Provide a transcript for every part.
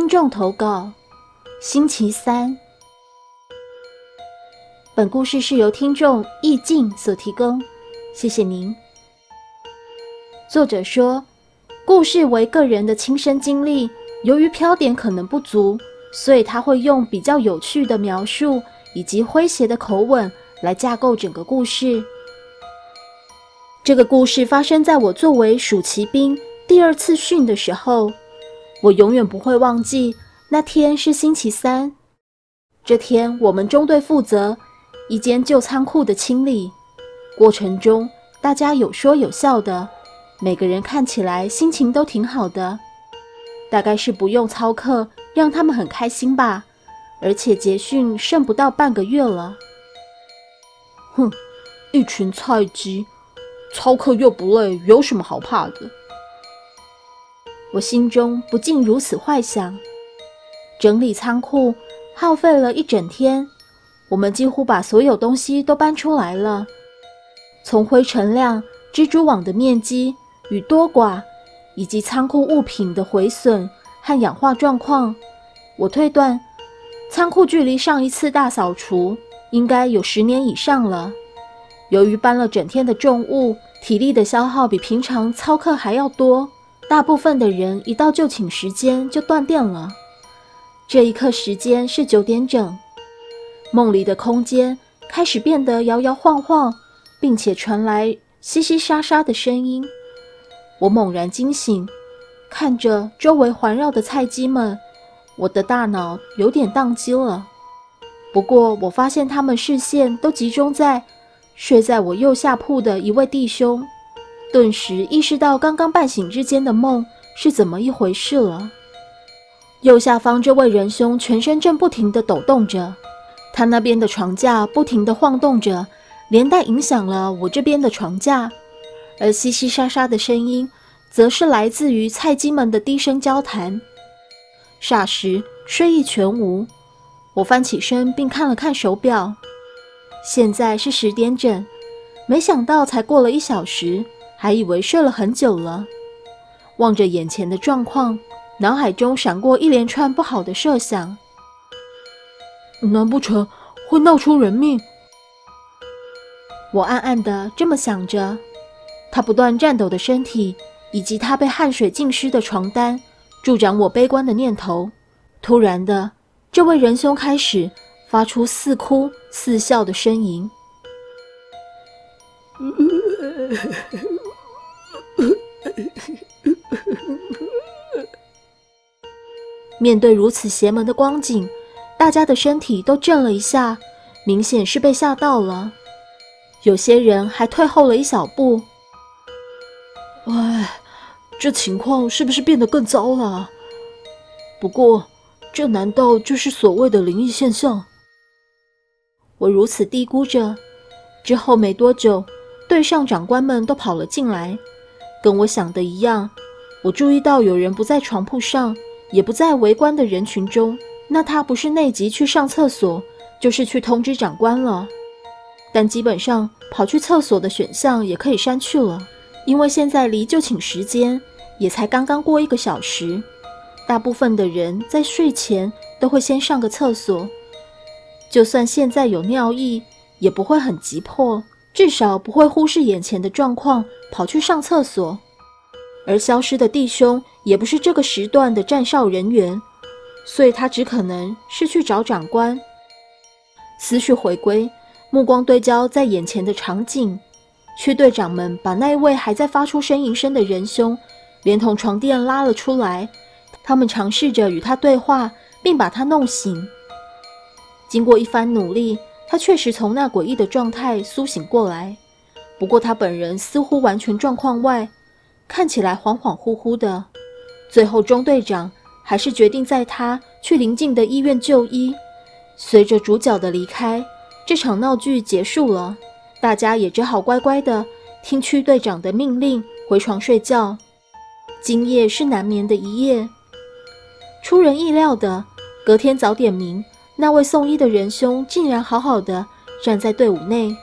听众投稿：星期三。本故事是由听众意境所提供，谢谢您。作者说，故事为个人的亲身经历，由于飘点可能不足，所以他会用比较有趣的描述以及诙谐的口吻来架构整个故事。这个故事发生在我作为暑期兵第二次训的时候。我永远不会忘记那天是星期三。这天，我们中队负责一间旧仓库的清理，过程中大家有说有笑的，每个人看起来心情都挺好的。大概是不用操课，让他们很开心吧。而且结训剩不到半个月了。哼，一群菜鸡，操课又不累，有什么好怕的？我心中不禁如此幻想。整理仓库耗费了一整天，我们几乎把所有东西都搬出来了。从灰尘量、蜘蛛网的面积与多寡，以及仓库物品的毁损和氧化状况，我推断仓库距离上一次大扫除应该有十年以上了。由于搬了整天的重物，体力的消耗比平常操课还要多。大部分的人一到就寝时间就断电了。这一刻时间是九点整，梦里的空间开始变得摇摇晃晃，并且传来淅淅沙沙的声音。我猛然惊醒，看着周围环绕的菜鸡们，我的大脑有点宕机了。不过我发现他们视线都集中在睡在我右下铺的一位弟兄。顿时意识到刚刚半醒之间的梦是怎么一回事了。右下方这位仁兄全身正不停地抖动着，他那边的床架不停地晃动着，连带影响了我这边的床架。而淅淅沙沙的声音，则是来自于菜鸡们的低声交谈。霎时睡意全无，我翻起身并看了看手表，现在是十点整，没想到才过了一小时。还以为睡了很久了，望着眼前的状况，脑海中闪过一连串不好的设想。难不成会闹出人命？我暗暗的这么想着。他不断颤抖的身体，以及他被汗水浸湿的床单，助长我悲观的念头。突然的，这位仁兄开始发出似哭似笑的呻吟。面对如此邪门的光景，大家的身体都震了一下，明显是被吓到了。有些人还退后了一小步。唉，这情况是不是变得更糟了？不过，这难道就是所谓的灵异现象？我如此嘀咕着。之后没多久，队上长官们都跑了进来。跟我想的一样，我注意到有人不在床铺上，也不在围观的人群中。那他不是内急去上厕所，就是去通知长官了。但基本上跑去厕所的选项也可以删去了，因为现在离就寝时间也才刚刚过一个小时。大部分的人在睡前都会先上个厕所，就算现在有尿意，也不会很急迫。至少不会忽视眼前的状况，跑去上厕所。而消失的弟兄也不是这个时段的站哨人员，所以他只可能是去找长官。思绪回归，目光对焦在眼前的场景，区队长们把那位还在发出呻吟声的仁兄，连同床垫拉了出来。他们尝试着与他对话，并把他弄醒。经过一番努力。他确实从那诡异的状态苏醒过来，不过他本人似乎完全状况外，看起来恍恍惚惚的。最后，中队长还是决定载他去邻近的医院就医。随着主角的离开，这场闹剧结束了，大家也只好乖乖的听区队长的命令回床睡觉。今夜是难眠的一夜。出人意料的，隔天早点名。那位送医的仁兄竟然好好的站在队伍内，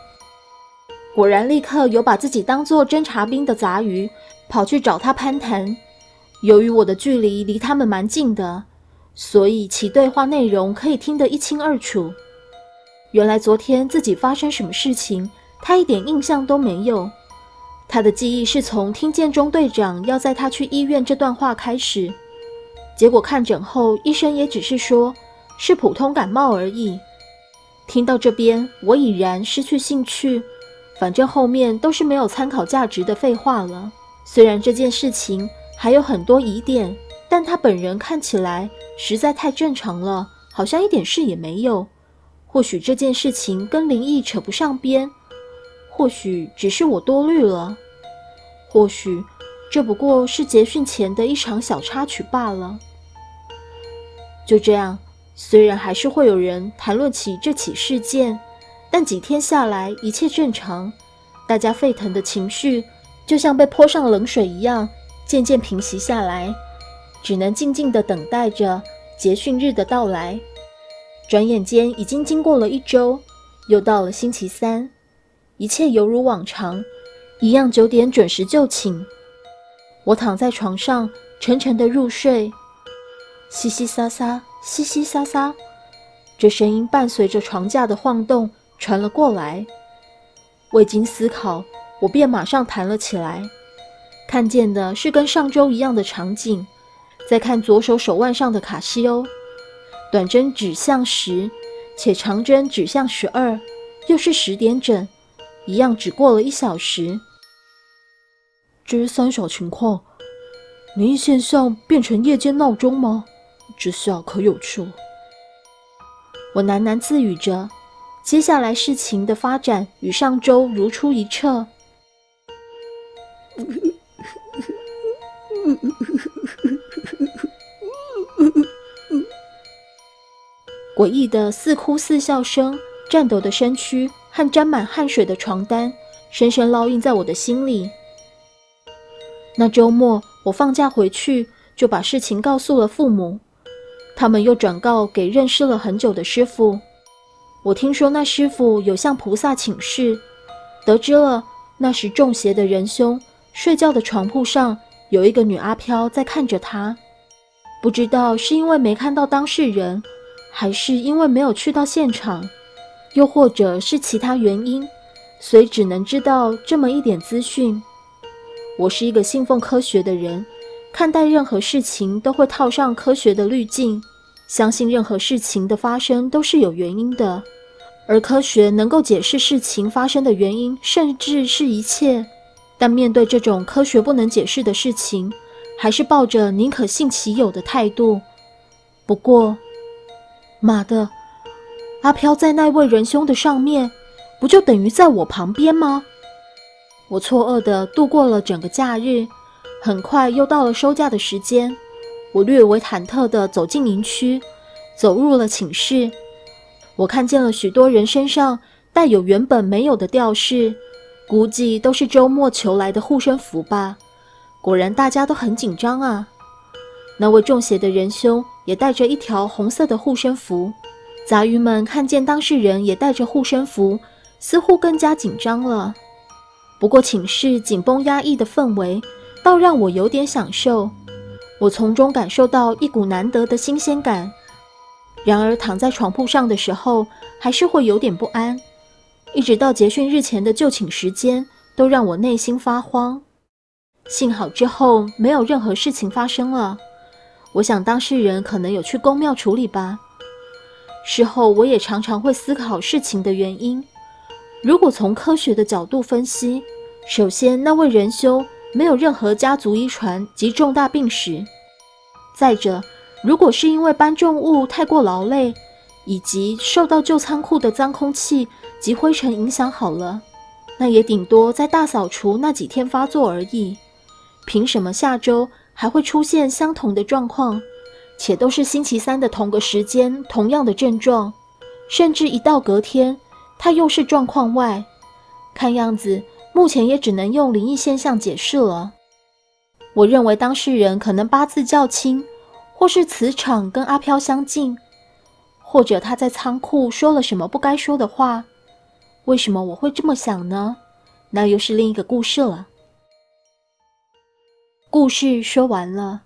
果然立刻有把自己当做侦察兵的杂鱼跑去找他攀谈。由于我的距离离他们蛮近的，所以其对话内容可以听得一清二楚。原来昨天自己发生什么事情，他一点印象都没有。他的记忆是从听见中队长要载他去医院这段话开始，结果看诊后，医生也只是说是普通感冒而已。听到这边，我已然失去兴趣，反正后面都是没有参考价值的废话了。虽然这件事情还有很多疑点，但他本人看起来实在太正常了，好像一点事也没有。或许这件事情跟灵异扯不上边。或许只是我多虑了，或许这不过是结训前的一场小插曲罢了。就这样，虽然还是会有人谈论起这起事件，但几天下来一切正常，大家沸腾的情绪就像被泼上冷水一样，渐渐平息下来，只能静静的等待着结训日的到来。转眼间已经经过了一周，又到了星期三。一切犹如往常，一样九点准时就寝。我躺在床上，沉沉的入睡。淅淅沙沙，淅淅沙沙，这声音伴随着床架的晃动传了过来。未经思考，我便马上弹了起来。看见的是跟上周一样的场景，再看左手手腕上的卡西欧，短针指向十，且长针指向十二，又是十点整。一样只过了一小时，这是三小情况，灵异现象变成夜间闹钟吗？这笑可有趣。我喃喃自语着，接下来事情的发展与上周如出一辙。诡异的似哭似笑声，颤抖的身躯。和沾满汗水的床单深深烙印在我的心里。那周末我放假回去，就把事情告诉了父母，他们又转告给认识了很久的师傅。我听说那师傅有向菩萨请示，得知了那时中邪的仁兄睡觉的床铺上有一个女阿飘在看着他。不知道是因为没看到当事人，还是因为没有去到现场。又或者是其他原因，所以只能知道这么一点资讯。我是一个信奉科学的人，看待任何事情都会套上科学的滤镜，相信任何事情的发生都是有原因的，而科学能够解释事情发生的原因，甚至是一切。但面对这种科学不能解释的事情，还是抱着宁可信其有的态度。不过，妈的！阿飘在那位仁兄的上面，不就等于在我旁边吗？我错愕地度过了整个假日，很快又到了收假的时间。我略微忐忑地走进营区，走入了寝室。我看见了许多人身上带有原本没有的吊饰，估计都是周末求来的护身符吧。果然，大家都很紧张啊。那位中邪的仁兄也带着一条红色的护身符。杂鱼们看见当事人也带着护身符，似乎更加紧张了。不过寝室紧绷压抑的氛围，倒让我有点享受。我从中感受到一股难得的新鲜感。然而躺在床铺上的时候，还是会有点不安。一直到结训日前的就寝时间，都让我内心发慌。幸好之后没有任何事情发生了。我想当事人可能有去公庙处理吧。事后，我也常常会思考事情的原因。如果从科学的角度分析，首先那位仁兄没有任何家族遗传及重大病史；再者，如果是因为搬重物太过劳累，以及受到旧仓库的脏空气及灰尘影响好了，那也顶多在大扫除那几天发作而已。凭什么下周还会出现相同的状况？且都是星期三的同个时间，同样的症状，甚至一到隔天，他又是状况外。看样子，目前也只能用灵异现象解释了。我认为当事人可能八字较轻，或是磁场跟阿飘相近，或者他在仓库说了什么不该说的话。为什么我会这么想呢？那又是另一个故事了。故事说完了。